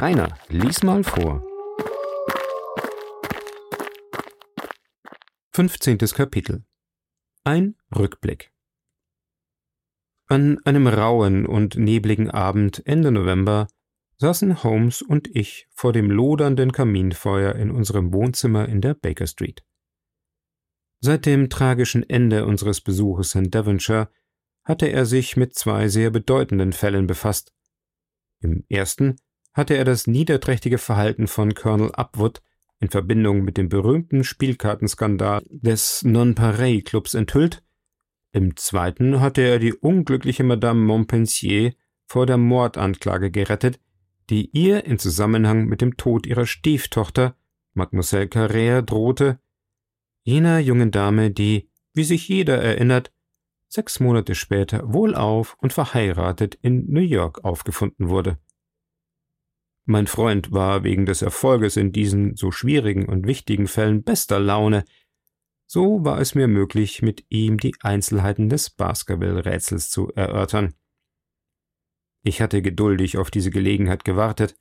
Rainer, lies mal vor. 15. Kapitel Ein Rückblick An einem rauen und nebligen Abend Ende November saßen Holmes und ich vor dem lodernden Kaminfeuer in unserem Wohnzimmer in der Baker Street. Seit dem tragischen Ende unseres Besuches in Devonshire hatte er sich mit zwei sehr bedeutenden Fällen befasst. Im ersten hatte er das niederträchtige Verhalten von Colonel Upwood in Verbindung mit dem berühmten Spielkartenskandal des Nonpareil-Clubs enthüllt, im zweiten hatte er die unglückliche Madame Montpensier vor der Mordanklage gerettet, die ihr in Zusammenhang mit dem Tod ihrer Stieftochter, Mademoiselle Carrère, drohte, jener jungen Dame, die, wie sich jeder erinnert, sechs Monate später wohlauf und verheiratet in New York aufgefunden wurde. Mein Freund war wegen des Erfolges in diesen so schwierigen und wichtigen Fällen bester Laune. So war es mir möglich, mit ihm die Einzelheiten des Baskerville-Rätsels zu erörtern. Ich hatte geduldig auf diese Gelegenheit gewartet,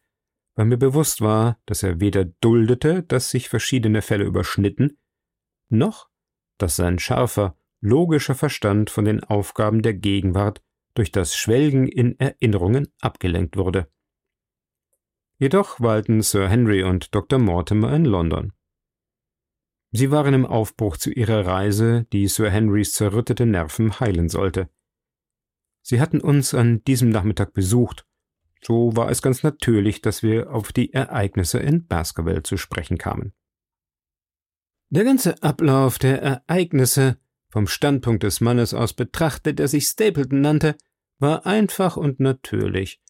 weil mir bewusst war, dass er weder duldete, dass sich verschiedene Fälle überschnitten, noch dass sein scharfer, logischer Verstand von den Aufgaben der Gegenwart durch das Schwelgen in Erinnerungen abgelenkt wurde. Jedoch weilten Sir Henry und Dr. Mortimer in London. Sie waren im Aufbruch zu ihrer Reise, die Sir Henrys zerrüttete Nerven heilen sollte. Sie hatten uns an diesem Nachmittag besucht, so war es ganz natürlich, dass wir auf die Ereignisse in Baskerville zu sprechen kamen. Der ganze Ablauf der Ereignisse, vom Standpunkt des Mannes aus betrachtet, der sich Stapleton nannte, war einfach und natürlich,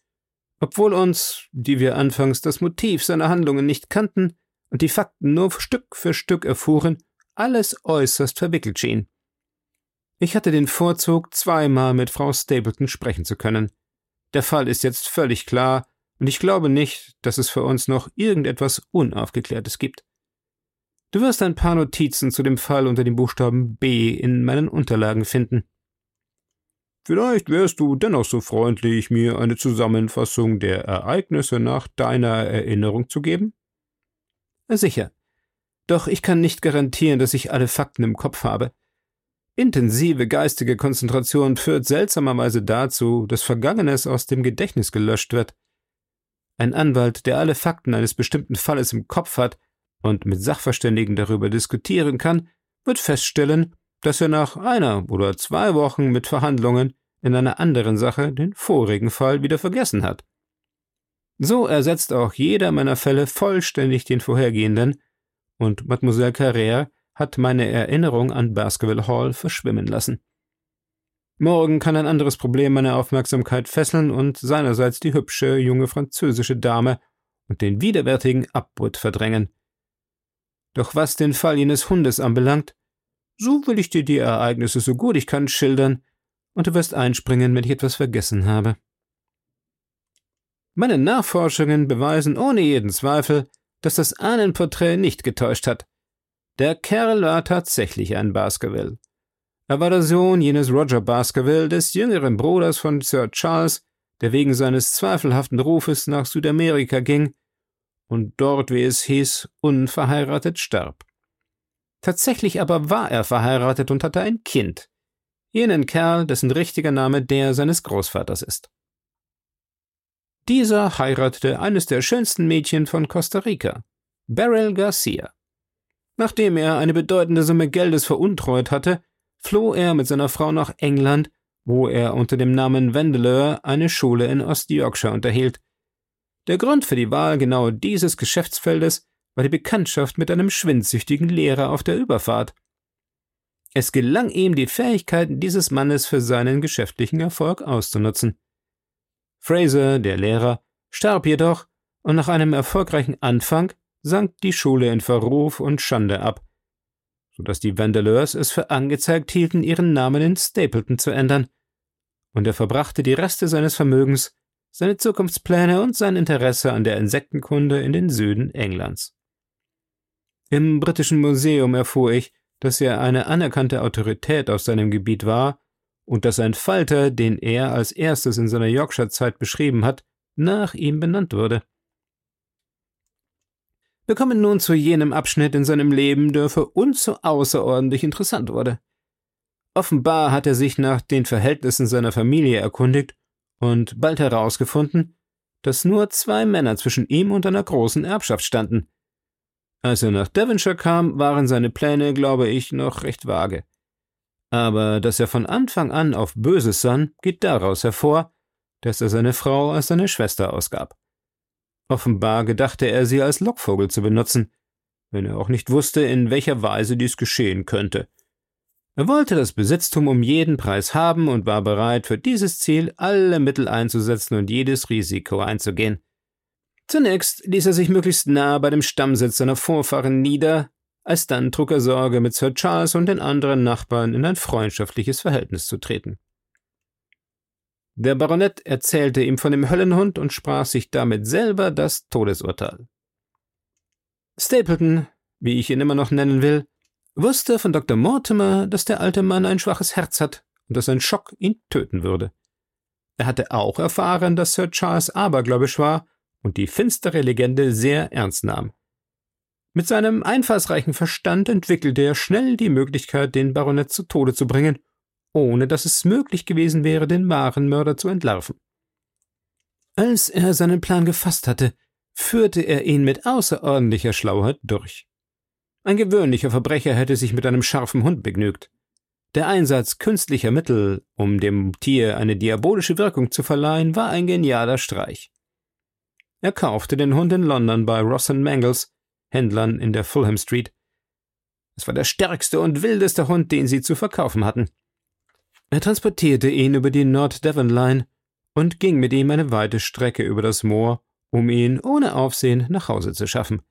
obwohl uns, die wir anfangs das Motiv seiner Handlungen nicht kannten und die Fakten nur Stück für Stück erfuhren, alles äußerst verwickelt schien. Ich hatte den Vorzug, zweimal mit Frau Stapleton sprechen zu können. Der Fall ist jetzt völlig klar, und ich glaube nicht, dass es für uns noch irgendetwas Unaufgeklärtes gibt. Du wirst ein paar Notizen zu dem Fall unter dem Buchstaben B in meinen Unterlagen finden. Vielleicht wärst du dennoch so freundlich, mir eine Zusammenfassung der Ereignisse nach deiner Erinnerung zu geben? Sicher. Doch ich kann nicht garantieren, dass ich alle Fakten im Kopf habe. Intensive geistige Konzentration führt seltsamerweise dazu, dass Vergangenes aus dem Gedächtnis gelöscht wird. Ein Anwalt, der alle Fakten eines bestimmten Falles im Kopf hat und mit Sachverständigen darüber diskutieren kann, wird feststellen, dass er nach einer oder zwei Wochen mit Verhandlungen in einer anderen Sache den vorigen Fall wieder vergessen hat. So ersetzt auch jeder meiner Fälle vollständig den vorhergehenden, und Mademoiselle Carrère hat meine Erinnerung an Baskerville Hall verschwimmen lassen. Morgen kann ein anderes Problem meine Aufmerksamkeit fesseln und seinerseits die hübsche junge französische Dame und den widerwärtigen Abwood verdrängen. Doch was den Fall jenes Hundes anbelangt, so will ich dir die Ereignisse so gut ich kann schildern, und du wirst einspringen, wenn ich etwas vergessen habe. Meine Nachforschungen beweisen ohne jeden Zweifel, dass das Ahnenporträt nicht getäuscht hat. Der Kerl war tatsächlich ein Baskerville. Er war der Sohn jenes Roger Baskerville, des jüngeren Bruders von Sir Charles, der wegen seines zweifelhaften Rufes nach Südamerika ging und dort, wie es hieß, unverheiratet starb. Tatsächlich aber war er verheiratet und hatte ein Kind. Jenen Kerl, dessen richtiger Name der seines Großvaters ist. Dieser heiratete eines der schönsten Mädchen von Costa Rica, Beryl Garcia. Nachdem er eine bedeutende Summe Geldes veruntreut hatte, floh er mit seiner Frau nach England, wo er unter dem Namen Vandeleur eine Schule in Ost-Yorkshire unterhielt. Der Grund für die Wahl genau dieses Geschäftsfeldes war die Bekanntschaft mit einem schwindsüchtigen Lehrer auf der Überfahrt. Es gelang ihm, die Fähigkeiten dieses Mannes für seinen geschäftlichen Erfolg auszunutzen. Fraser, der Lehrer, starb jedoch, und nach einem erfolgreichen Anfang sank die Schule in Verruf und Schande ab, so dass die Vandeleurs es für angezeigt hielten, ihren Namen in Stapleton zu ändern, und er verbrachte die Reste seines Vermögens, seine Zukunftspläne und sein Interesse an der Insektenkunde in den Süden Englands. Im Britischen Museum erfuhr ich, dass er eine anerkannte Autorität auf seinem Gebiet war und dass ein Falter, den er als erstes in seiner Yorkshire-Zeit beschrieben hat, nach ihm benannt wurde. Wir kommen nun zu jenem Abschnitt in seinem Leben, der für uns so außerordentlich interessant wurde. Offenbar hat er sich nach den Verhältnissen seiner Familie erkundigt und bald herausgefunden, dass nur zwei Männer zwischen ihm und einer großen Erbschaft standen. Als er nach Devonshire kam, waren seine Pläne, glaube ich, noch recht vage. Aber dass er von Anfang an auf Böses sann, geht daraus hervor, dass er seine Frau als seine Schwester ausgab. Offenbar gedachte er sie als Lockvogel zu benutzen, wenn er auch nicht wusste, in welcher Weise dies geschehen könnte. Er wollte das Besitztum um jeden Preis haben und war bereit, für dieses Ziel alle Mittel einzusetzen und jedes Risiko einzugehen. Zunächst ließ er sich möglichst nah bei dem Stammsitz seiner Vorfahren nieder, alsdann trug er Sorge, mit Sir Charles und den anderen Nachbarn in ein freundschaftliches Verhältnis zu treten. Der Baronet erzählte ihm von dem Höllenhund und sprach sich damit selber das Todesurteil. Stapleton, wie ich ihn immer noch nennen will, wusste von Dr. Mortimer, dass der alte Mann ein schwaches Herz hat und dass ein Schock ihn töten würde. Er hatte auch erfahren, dass Sir Charles abergläubisch war und die finstere Legende sehr ernst nahm. Mit seinem einfallsreichen Verstand entwickelte er schnell die Möglichkeit, den Baronet zu Tode zu bringen, ohne dass es möglich gewesen wäre, den wahren Mörder zu entlarven. Als er seinen Plan gefasst hatte, führte er ihn mit außerordentlicher Schlauheit durch. Ein gewöhnlicher Verbrecher hätte sich mit einem scharfen Hund begnügt. Der Einsatz künstlicher Mittel, um dem Tier eine diabolische Wirkung zu verleihen, war ein genialer Streich. Er kaufte den Hund in London bei Ross Mangles, Händlern in der Fulham Street. Es war der stärkste und wildeste Hund, den sie zu verkaufen hatten. Er transportierte ihn über die North Devon Line und ging mit ihm eine weite Strecke über das Moor, um ihn ohne Aufsehen nach Hause zu schaffen.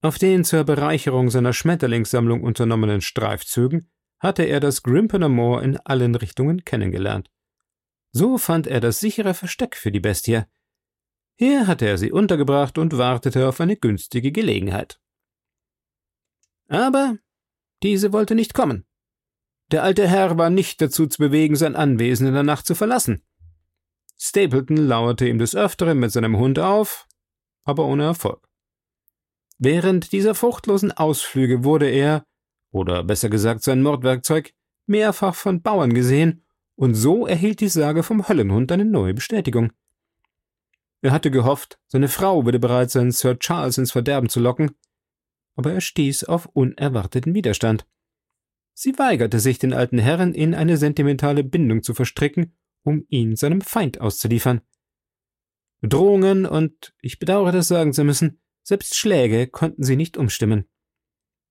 Auf den zur Bereicherung seiner Schmetterlingssammlung unternommenen Streifzügen hatte er das Grimpener Moor in allen Richtungen kennengelernt. So fand er das sichere Versteck für die Bestie. Hier hatte er sie untergebracht und wartete auf eine günstige Gelegenheit. Aber diese wollte nicht kommen. Der alte Herr war nicht dazu zu bewegen, sein Anwesen in der Nacht zu verlassen. Stapleton lauerte ihm des Öfteren mit seinem Hund auf, aber ohne Erfolg. Während dieser fruchtlosen Ausflüge wurde er, oder besser gesagt sein Mordwerkzeug, mehrfach von Bauern gesehen, und so erhielt die Sage vom Höllenhund eine neue Bestätigung. Er hatte gehofft, seine Frau würde bereit sein, Sir Charles ins Verderben zu locken, aber er stieß auf unerwarteten Widerstand. Sie weigerte sich, den alten Herrn in eine sentimentale Bindung zu verstricken, um ihn seinem Feind auszuliefern. Drohungen und, ich bedauere das sagen zu müssen, selbst Schläge konnten sie nicht umstimmen.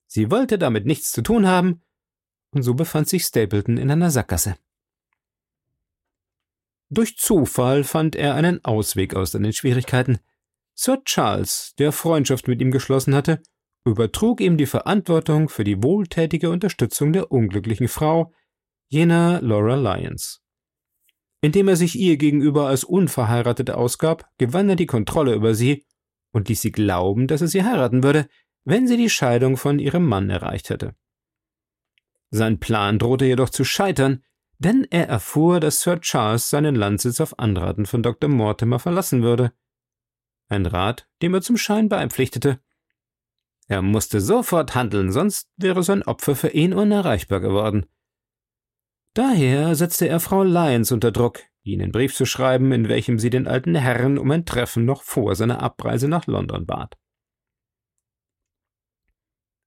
Sie wollte damit nichts zu tun haben, und so befand sich Stapleton in einer Sackgasse. Durch Zufall fand er einen Ausweg aus seinen Schwierigkeiten. Sir Charles, der Freundschaft mit ihm geschlossen hatte, übertrug ihm die Verantwortung für die wohltätige Unterstützung der unglücklichen Frau, jener Laura Lyons. Indem er sich ihr gegenüber als unverheiratet ausgab, gewann er die Kontrolle über sie und ließ sie glauben, dass er sie heiraten würde, wenn sie die Scheidung von ihrem Mann erreicht hätte. Sein Plan drohte jedoch zu scheitern, denn er erfuhr, dass Sir Charles seinen Landsitz auf Anraten von Dr. Mortimer verlassen würde. Ein Rat, dem er zum Schein beipflichtete. Er musste sofort handeln, sonst wäre sein Opfer für ihn unerreichbar geworden. Daher setzte er Frau Lyons unter Druck, ihn einen Brief zu schreiben, in welchem sie den alten Herrn um ein Treffen noch vor seiner Abreise nach London bat.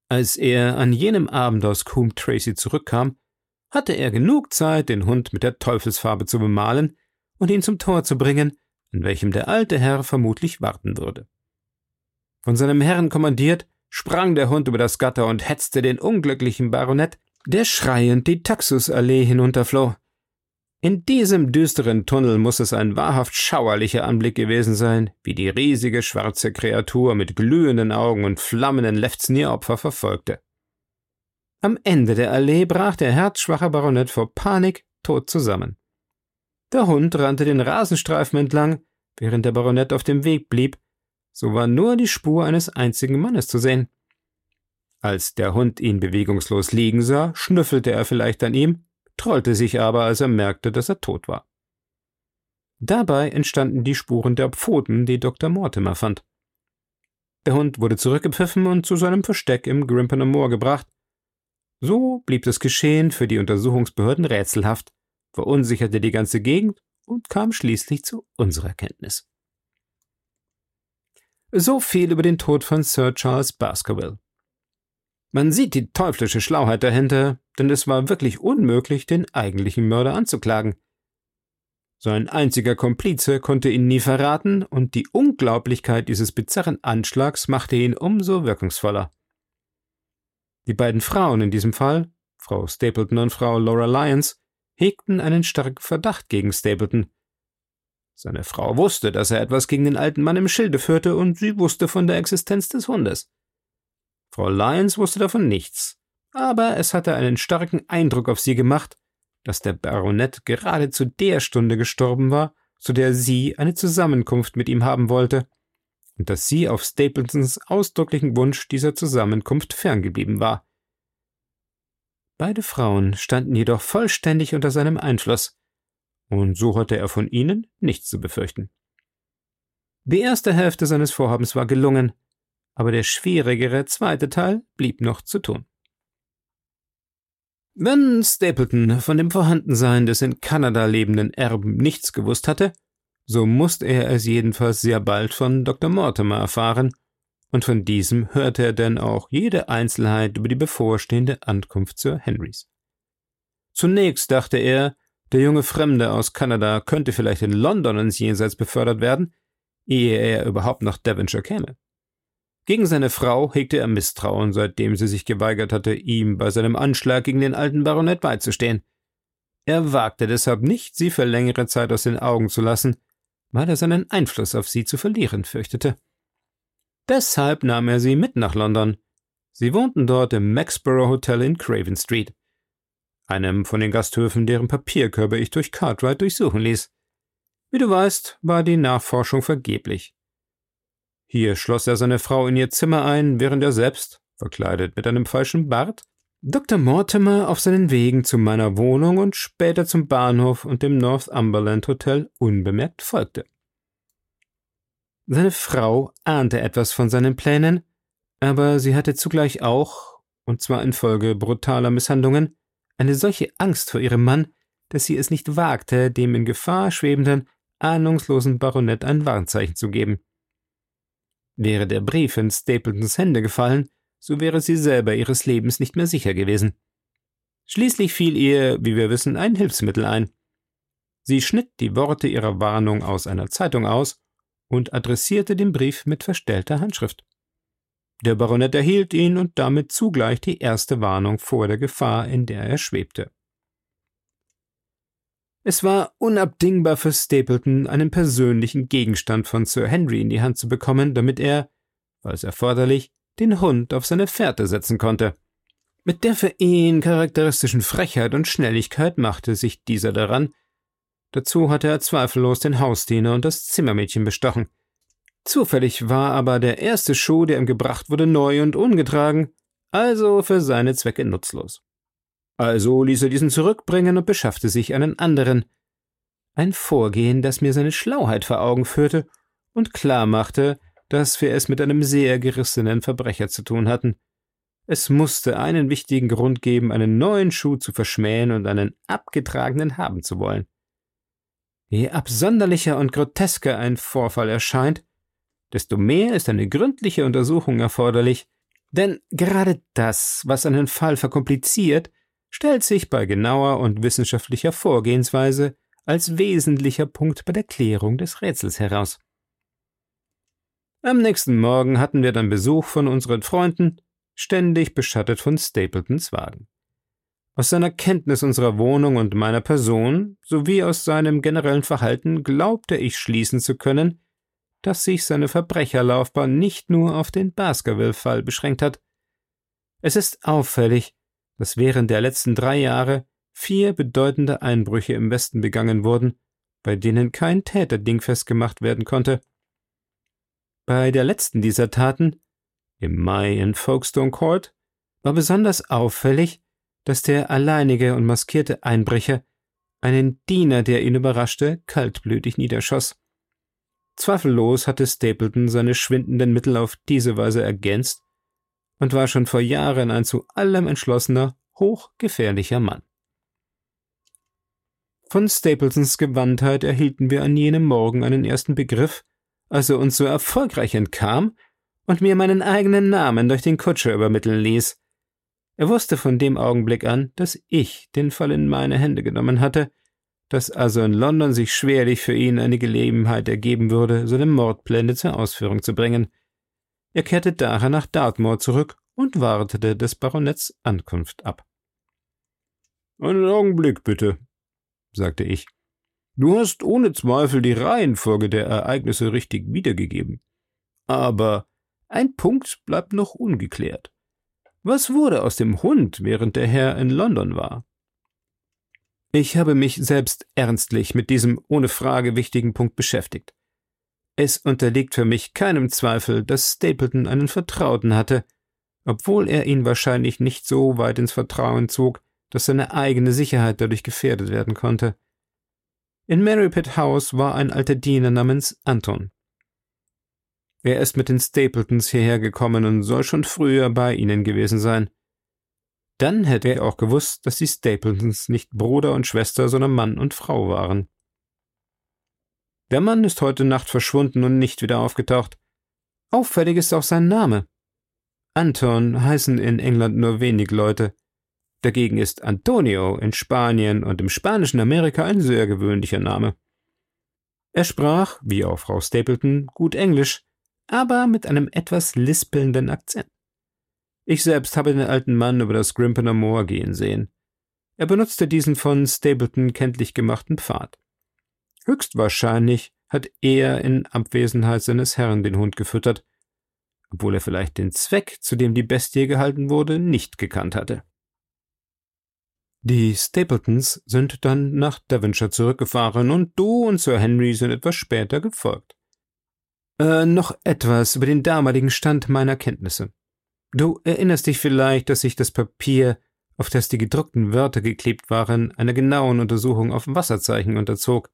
Als er an jenem Abend aus Coombe Tracy zurückkam, hatte er genug Zeit, den Hund mit der Teufelsfarbe zu bemalen und ihn zum Tor zu bringen, in welchem der alte Herr vermutlich warten würde. Von seinem Herrn kommandiert, sprang der Hund über das Gatter und hetzte den unglücklichen Baronet, der schreiend die Taxusallee hinunterfloh. In diesem düsteren Tunnel muss es ein wahrhaft schauerlicher Anblick gewesen sein, wie die riesige schwarze Kreatur mit glühenden Augen und flammenden Lefzen ihr Opfer verfolgte. Am Ende der Allee brach der herzschwache Baronet vor Panik tot zusammen. Der Hund rannte den Rasenstreifen entlang, während der Baronet auf dem Weg blieb, so war nur die Spur eines einzigen Mannes zu sehen. Als der Hund ihn bewegungslos liegen sah, schnüffelte er vielleicht an ihm, trollte sich aber, als er merkte, dass er tot war. Dabei entstanden die Spuren der Pfoten, die Dr. Mortimer fand. Der Hund wurde zurückgepfiffen und zu seinem Versteck im Grimpener Moor gebracht. So blieb das Geschehen für die Untersuchungsbehörden rätselhaft, verunsicherte die ganze Gegend und kam schließlich zu unserer Kenntnis. So viel über den Tod von Sir Charles Baskerville. Man sieht die teuflische Schlauheit dahinter, denn es war wirklich unmöglich, den eigentlichen Mörder anzuklagen. Sein einziger Komplize konnte ihn nie verraten, und die Unglaublichkeit dieses bizarren Anschlags machte ihn umso wirkungsvoller. Die beiden Frauen in diesem Fall, Frau Stapleton und Frau Laura Lyons, hegten einen starken Verdacht gegen Stapleton. Seine Frau wusste, dass er etwas gegen den alten Mann im Schilde führte, und sie wusste von der Existenz des Hundes. Frau Lyons wusste davon nichts, aber es hatte einen starken Eindruck auf sie gemacht, dass der Baronet gerade zu der Stunde gestorben war, zu der sie eine Zusammenkunft mit ihm haben wollte, und dass sie auf Stapletons ausdrücklichen Wunsch dieser Zusammenkunft ferngeblieben war. Beide Frauen standen jedoch vollständig unter seinem Einfluss, und so hatte er von ihnen nichts zu befürchten. Die erste Hälfte seines Vorhabens war gelungen, aber der schwierigere zweite Teil blieb noch zu tun. Wenn Stapleton von dem Vorhandensein des in Kanada lebenden Erben nichts gewusst hatte, so musste er es jedenfalls sehr bald von Dr. Mortimer erfahren, und von diesem hörte er denn auch jede Einzelheit über die bevorstehende Ankunft Sir Henrys. Zunächst dachte er, der junge Fremde aus Kanada könnte vielleicht in London ins Jenseits befördert werden, ehe er überhaupt nach Devonshire käme. Gegen seine Frau hegte er Misstrauen, seitdem sie sich geweigert hatte, ihm bei seinem Anschlag gegen den alten Baronet beizustehen. Er wagte deshalb nicht, sie für längere Zeit aus den Augen zu lassen, weil er seinen Einfluss auf sie zu verlieren fürchtete. Deshalb nahm er sie mit nach London. Sie wohnten dort im Maxborough Hotel in Craven Street, einem von den Gasthöfen, deren Papierkörbe ich durch Cartwright durchsuchen ließ. Wie du weißt, war die Nachforschung vergeblich. Hier schloss er seine Frau in ihr Zimmer ein, während er selbst, verkleidet mit einem falschen Bart, Dr. Mortimer auf seinen Wegen zu meiner Wohnung und später zum Bahnhof und dem Northumberland Hotel unbemerkt folgte. Seine Frau ahnte etwas von seinen Plänen, aber sie hatte zugleich auch, und zwar infolge brutaler Misshandlungen, eine solche Angst vor ihrem Mann, dass sie es nicht wagte, dem in Gefahr schwebenden, ahnungslosen Baronet ein Warnzeichen zu geben. Wäre der Brief in Stapletons Hände gefallen, so wäre sie selber ihres Lebens nicht mehr sicher gewesen. Schließlich fiel ihr, wie wir wissen, ein Hilfsmittel ein. Sie schnitt die Worte ihrer Warnung aus einer Zeitung aus und adressierte den Brief mit verstellter Handschrift. Der Baronet erhielt ihn und damit zugleich die erste Warnung vor der Gefahr, in der er schwebte. Es war unabdingbar für Stapleton, einen persönlichen Gegenstand von Sir Henry in die Hand zu bekommen, damit er, falls erforderlich, den Hund auf seine Fährte setzen konnte. Mit der für ihn charakteristischen Frechheit und Schnelligkeit machte sich dieser daran. Dazu hatte er zweifellos den Hausdiener und das Zimmermädchen bestochen. Zufällig war aber der erste Schuh, der ihm gebracht wurde, neu und ungetragen, also für seine Zwecke nutzlos. Also ließ er diesen zurückbringen und beschaffte sich einen anderen. Ein Vorgehen, das mir seine Schlauheit vor Augen führte und klar machte, dass wir es mit einem sehr gerissenen Verbrecher zu tun hatten. Es musste einen wichtigen Grund geben, einen neuen Schuh zu verschmähen und einen abgetragenen haben zu wollen. Je absonderlicher und grotesker ein Vorfall erscheint, desto mehr ist eine gründliche Untersuchung erforderlich, denn gerade das, was einen Fall verkompliziert, stellt sich bei genauer und wissenschaftlicher Vorgehensweise als wesentlicher Punkt bei der Klärung des Rätsels heraus. Am nächsten Morgen hatten wir dann Besuch von unseren Freunden, ständig beschattet von Stapletons Wagen. Aus seiner Kenntnis unserer Wohnung und meiner Person sowie aus seinem generellen Verhalten glaubte ich schließen zu können, dass sich seine Verbrecherlaufbahn nicht nur auf den Baskerville-Fall beschränkt hat. Es ist auffällig, dass während der letzten drei Jahre vier bedeutende Einbrüche im Westen begangen wurden, bei denen kein Täter dingfest gemacht werden konnte. Bei der letzten dieser Taten, im Mai in Folkestone Court, war besonders auffällig, dass der alleinige und maskierte Einbrecher einen Diener, der ihn überraschte, kaltblütig niederschoss. Zweifellos hatte Stapleton seine schwindenden Mittel auf diese Weise ergänzt und war schon vor Jahren ein zu allem entschlossener, hochgefährlicher Mann. Von Stapletons Gewandtheit erhielten wir an jenem Morgen einen ersten Begriff, als er uns so erfolgreich entkam und mir meinen eigenen Namen durch den Kutscher übermitteln ließ. Er wusste von dem Augenblick an, dass ich den Fall in meine Hände genommen hatte, dass also in London sich schwerlich für ihn eine Gelegenheit ergeben würde, seine Mordpläne zur Ausführung zu bringen. Er kehrte daher nach Dartmoor zurück und wartete des Baronetts Ankunft ab. Einen Augenblick bitte, sagte ich. Du hast ohne Zweifel die Reihenfolge der Ereignisse richtig wiedergegeben. Aber ein Punkt bleibt noch ungeklärt. Was wurde aus dem Hund, während der Herr in London war? Ich habe mich selbst ernstlich mit diesem ohne Frage wichtigen Punkt beschäftigt. Es unterliegt für mich keinem Zweifel, dass Stapleton einen Vertrauten hatte, obwohl er ihn wahrscheinlich nicht so weit ins Vertrauen zog, dass seine eigene Sicherheit dadurch gefährdet werden konnte. In Marypit House war ein alter Diener namens Anton. Er ist mit den Stapletons hierher gekommen und soll schon früher bei ihnen gewesen sein. Dann hätte er auch gewusst, dass die Stapletons nicht Bruder und Schwester, sondern Mann und Frau waren. Der Mann ist heute Nacht verschwunden und nicht wieder aufgetaucht. Auffällig ist auch sein Name. Anton heißen in England nur wenig Leute. Dagegen ist Antonio in Spanien und im spanischen Amerika ein sehr gewöhnlicher Name. Er sprach, wie auch Frau Stapleton, gut Englisch, aber mit einem etwas lispelnden Akzent. Ich selbst habe den alten Mann über das Grimpener Moor gehen sehen. Er benutzte diesen von Stapleton kenntlich gemachten Pfad. Höchstwahrscheinlich hat er in Abwesenheit seines Herrn den Hund gefüttert, obwohl er vielleicht den Zweck, zu dem die Bestie gehalten wurde, nicht gekannt hatte. Die Stapletons sind dann nach Devonshire zurückgefahren und du und Sir Henry sind etwas später gefolgt. Äh, noch etwas über den damaligen Stand meiner Kenntnisse. Du erinnerst dich vielleicht, dass ich das Papier, auf das die gedruckten Wörter geklebt waren, einer genauen Untersuchung auf Wasserzeichen unterzog.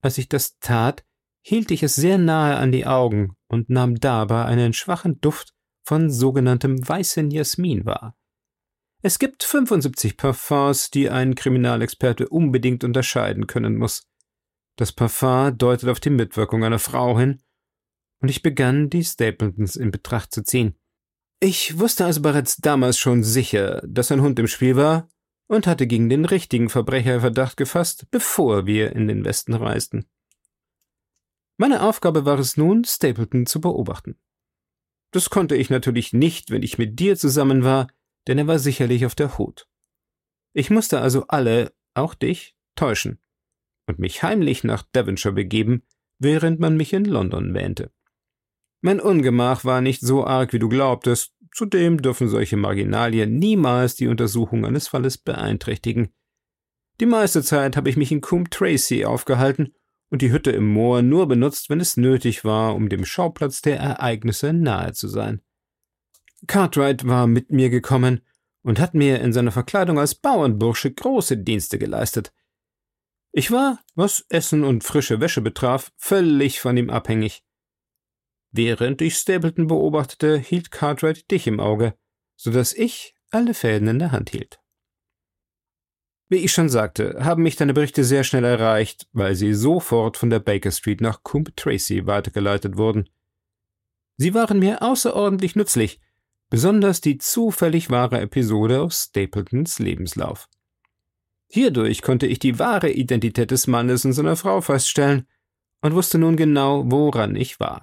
Als ich das tat, hielt ich es sehr nahe an die Augen und nahm dabei einen schwachen Duft von sogenanntem weißen Jasmin wahr. Es gibt 75 Parfums, die ein Kriminalexperte unbedingt unterscheiden können muss. Das Parfum deutet auf die Mitwirkung einer Frau hin, und ich begann, die Stapletons in Betracht zu ziehen. Ich wusste also bereits damals schon sicher, dass ein Hund im Spiel war und hatte gegen den richtigen Verbrecher Verdacht gefasst, bevor wir in den Westen reisten. Meine Aufgabe war es nun, Stapleton zu beobachten. Das konnte ich natürlich nicht, wenn ich mit dir zusammen war, denn er war sicherlich auf der Hut. Ich musste also alle, auch dich, täuschen und mich heimlich nach Devonshire begeben, während man mich in London wähnte. Mein Ungemach war nicht so arg, wie du glaubtest, zudem dürfen solche Marginalien niemals die Untersuchung eines Falles beeinträchtigen. Die meiste Zeit habe ich mich in Coombe Tracy aufgehalten und die Hütte im Moor nur benutzt, wenn es nötig war, um dem Schauplatz der Ereignisse nahe zu sein. Cartwright war mit mir gekommen und hat mir in seiner Verkleidung als Bauernbursche große Dienste geleistet. Ich war, was Essen und frische Wäsche betraf, völlig von ihm abhängig. Während ich Stapleton beobachtete, hielt Cartwright dich im Auge, so dass ich alle Fäden in der Hand hielt. Wie ich schon sagte, haben mich deine Berichte sehr schnell erreicht, weil sie sofort von der Baker Street nach Coombe Tracy weitergeleitet wurden. Sie waren mir außerordentlich nützlich, besonders die zufällig wahre Episode aus Stapletons Lebenslauf. Hierdurch konnte ich die wahre Identität des Mannes und seiner Frau feststellen und wusste nun genau, woran ich war.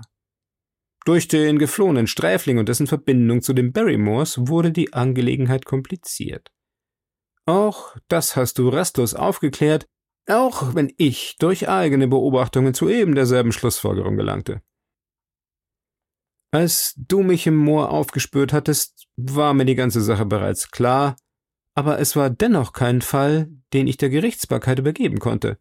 Durch den geflohenen Sträfling und dessen Verbindung zu den Barrymores wurde die Angelegenheit kompliziert. Auch das hast du rastlos aufgeklärt, auch wenn ich durch eigene Beobachtungen zu eben derselben Schlussfolgerung gelangte. Als du mich im Moor aufgespürt hattest, war mir die ganze Sache bereits klar, aber es war dennoch kein Fall, den ich der Gerichtsbarkeit übergeben konnte.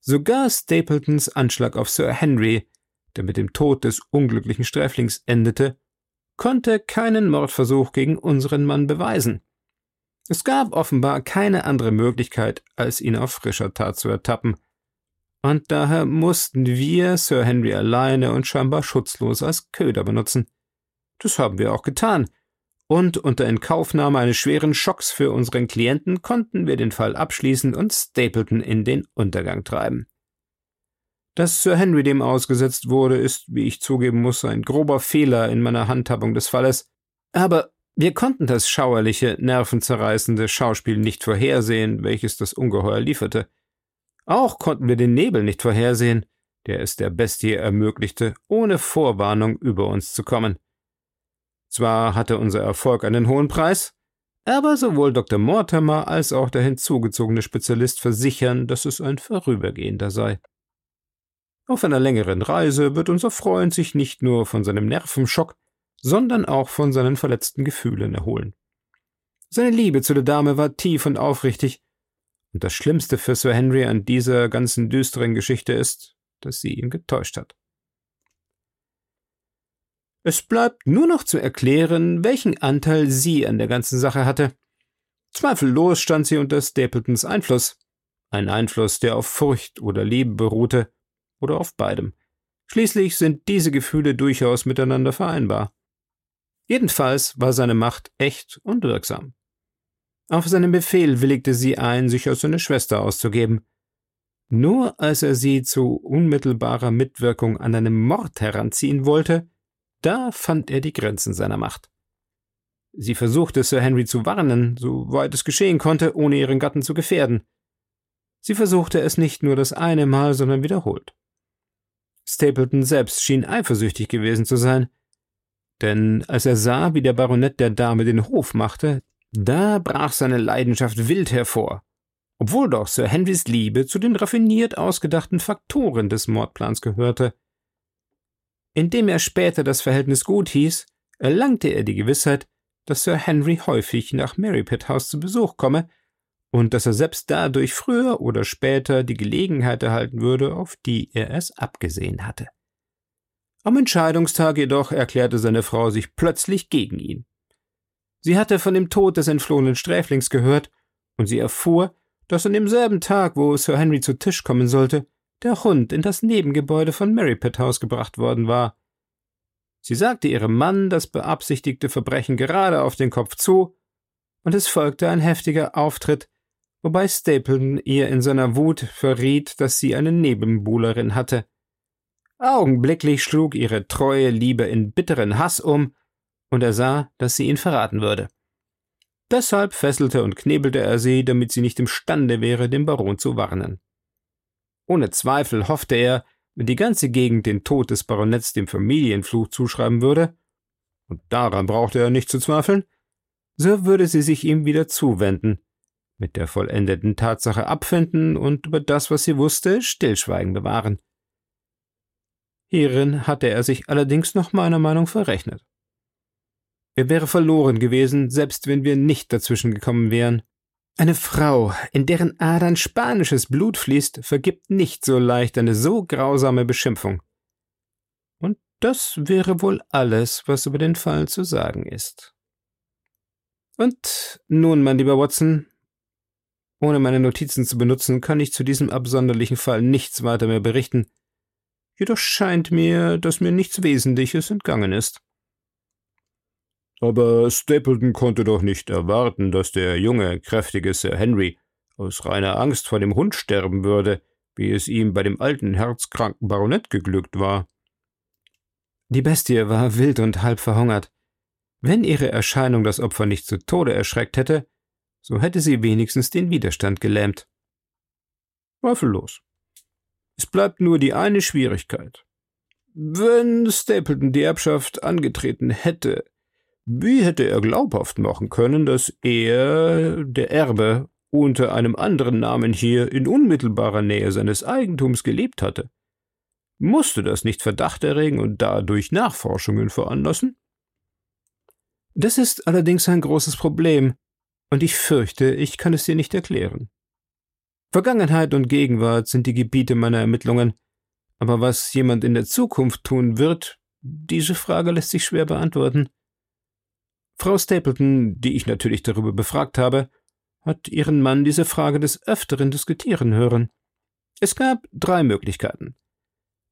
Sogar Stapletons Anschlag auf Sir Henry, der mit dem Tod des unglücklichen Sträflings endete, konnte keinen Mordversuch gegen unseren Mann beweisen. Es gab offenbar keine andere Möglichkeit, als ihn auf frischer Tat zu ertappen. Und daher mussten wir Sir Henry alleine und scheinbar schutzlos als Köder benutzen. Das haben wir auch getan, und unter Inkaufnahme eines schweren Schocks für unseren Klienten konnten wir den Fall abschließen und Stapleton in den Untergang treiben. Dass Sir Henry dem ausgesetzt wurde, ist, wie ich zugeben muss, ein grober Fehler in meiner Handhabung des Falles, aber wir konnten das schauerliche, nervenzerreißende Schauspiel nicht vorhersehen, welches das Ungeheuer lieferte. Auch konnten wir den Nebel nicht vorhersehen, der es der Bestie ermöglichte, ohne Vorwarnung über uns zu kommen. Zwar hatte unser Erfolg einen hohen Preis, aber sowohl Dr. Mortimer als auch der hinzugezogene Spezialist versichern, dass es ein vorübergehender sei. Auf einer längeren Reise wird unser Freund sich nicht nur von seinem Nervenschock, sondern auch von seinen verletzten Gefühlen erholen. Seine Liebe zu der Dame war tief und aufrichtig, und das Schlimmste für Sir Henry an dieser ganzen düsteren Geschichte ist, dass sie ihn getäuscht hat. Es bleibt nur noch zu erklären, welchen Anteil sie an der ganzen Sache hatte. Zweifellos stand sie unter Stapletons Einfluss. Ein Einfluss, der auf Furcht oder Liebe beruhte, oder auf beidem. Schließlich sind diese Gefühle durchaus miteinander vereinbar. Jedenfalls war seine Macht echt und wirksam. Auf seinen Befehl willigte sie ein, sich als seine Schwester auszugeben. Nur als er sie zu unmittelbarer Mitwirkung an einem Mord heranziehen wollte, da fand er die Grenzen seiner Macht. Sie versuchte Sir Henry zu warnen, soweit es geschehen konnte, ohne ihren Gatten zu gefährden. Sie versuchte es nicht nur das eine Mal, sondern wiederholt. Stapleton selbst schien eifersüchtig gewesen zu sein, denn als er sah, wie der Baronet der Dame den Hof machte, da brach seine Leidenschaft wild hervor, obwohl doch Sir Henrys Liebe zu den raffiniert ausgedachten Faktoren des Mordplans gehörte. Indem er später das Verhältnis gut hieß, erlangte er die Gewissheit, dass Sir Henry häufig nach Marypit House zu Besuch komme und dass er selbst dadurch früher oder später die Gelegenheit erhalten würde, auf die er es abgesehen hatte. Am Entscheidungstag jedoch erklärte seine Frau sich plötzlich gegen ihn. Sie hatte von dem Tod des entflohenen Sträflings gehört, und sie erfuhr, dass an demselben Tag, wo Sir Henry zu Tisch kommen sollte, der Hund in das Nebengebäude von Marypet House gebracht worden war. Sie sagte ihrem Mann das beabsichtigte Verbrechen gerade auf den Kopf zu, und es folgte ein heftiger Auftritt, wobei Stapleton ihr in seiner Wut verriet, dass sie eine Nebenbuhlerin hatte. Augenblicklich schlug ihre treue Liebe in bitteren Hass um, und er sah, dass sie ihn verraten würde. Deshalb fesselte und knebelte er sie, damit sie nicht imstande wäre, den Baron zu warnen. Ohne Zweifel hoffte er, wenn die ganze Gegend den Tod des Baronetts dem Familienfluch zuschreiben würde, und daran brauchte er nicht zu zweifeln, so würde sie sich ihm wieder zuwenden, mit der vollendeten Tatsache abfinden und über das, was sie wusste, Stillschweigen bewahren. Hierin hatte er sich allerdings nach meiner Meinung verrechnet. Er wäre verloren gewesen, selbst wenn wir nicht dazwischen gekommen wären, eine Frau, in deren Adern spanisches Blut fließt, vergibt nicht so leicht eine so grausame Beschimpfung. Und das wäre wohl alles, was über den Fall zu sagen ist. Und nun, mein lieber Watson, ohne meine Notizen zu benutzen, kann ich zu diesem absonderlichen Fall nichts weiter mehr berichten. Jedoch scheint mir, dass mir nichts Wesentliches entgangen ist. Aber Stapleton konnte doch nicht erwarten, dass der junge, kräftige Sir Henry aus reiner Angst vor dem Hund sterben würde, wie es ihm bei dem alten, herzkranken Baronet geglückt war. Die Bestie war wild und halb verhungert. Wenn ihre Erscheinung das Opfer nicht zu Tode erschreckt hätte, so hätte sie wenigstens den Widerstand gelähmt. Zweifellos. Es bleibt nur die eine Schwierigkeit. Wenn Stapleton die Erbschaft angetreten hätte, wie hätte er glaubhaft machen können, dass er, der Erbe, unter einem anderen Namen hier in unmittelbarer Nähe seines Eigentums gelebt hatte? Musste das nicht Verdacht erregen und dadurch Nachforschungen veranlassen? Das ist allerdings ein großes Problem, und ich fürchte, ich kann es dir nicht erklären. Vergangenheit und Gegenwart sind die Gebiete meiner Ermittlungen, aber was jemand in der Zukunft tun wird, diese Frage lässt sich schwer beantworten. Frau Stapleton, die ich natürlich darüber befragt habe, hat ihren Mann diese Frage des Öfteren diskutieren hören. Es gab drei Möglichkeiten.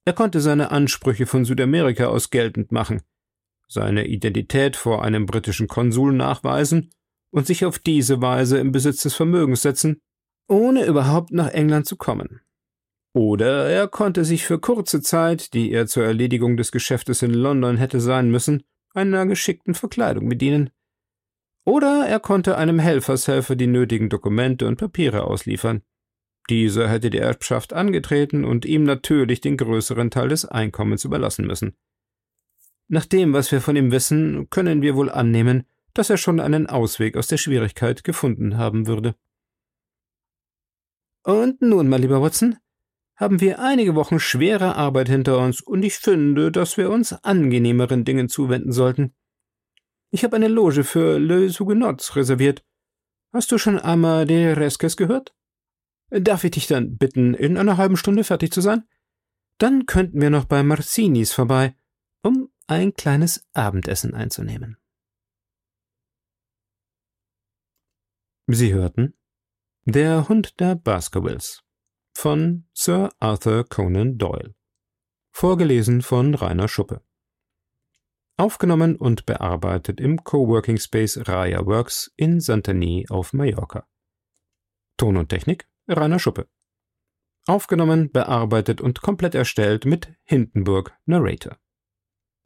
Er konnte seine Ansprüche von Südamerika aus geltend machen, seine Identität vor einem britischen Konsul nachweisen und sich auf diese Weise im Besitz des Vermögens setzen, ohne überhaupt nach England zu kommen. Oder er konnte sich für kurze Zeit, die er zur Erledigung des Geschäftes in London hätte sein müssen, einer geschickten Verkleidung bedienen. Oder er konnte einem Helfershelfer die nötigen Dokumente und Papiere ausliefern. Dieser hätte die Erbschaft angetreten und ihm natürlich den größeren Teil des Einkommens überlassen müssen. Nach dem, was wir von ihm wissen, können wir wohl annehmen, dass er schon einen Ausweg aus der Schwierigkeit gefunden haben würde. Und nun, mein lieber Watson, haben wir einige Wochen schwerer Arbeit hinter uns, und ich finde, dass wir uns angenehmeren Dingen zuwenden sollten. Ich habe eine Loge für Les Huguenots reserviert. Hast du schon einmal de Reskes gehört? Darf ich dich dann bitten, in einer halben Stunde fertig zu sein? Dann könnten wir noch bei Marcinis vorbei, um ein kleines Abendessen einzunehmen. Sie hörten Der Hund der Baskervilles von Sir Arthur Conan Doyle. Vorgelesen von Rainer Schuppe. Aufgenommen und bearbeitet im Coworking Space Raya Works in Santani auf Mallorca. Ton und Technik Rainer Schuppe. Aufgenommen, bearbeitet und komplett erstellt mit Hindenburg Narrator.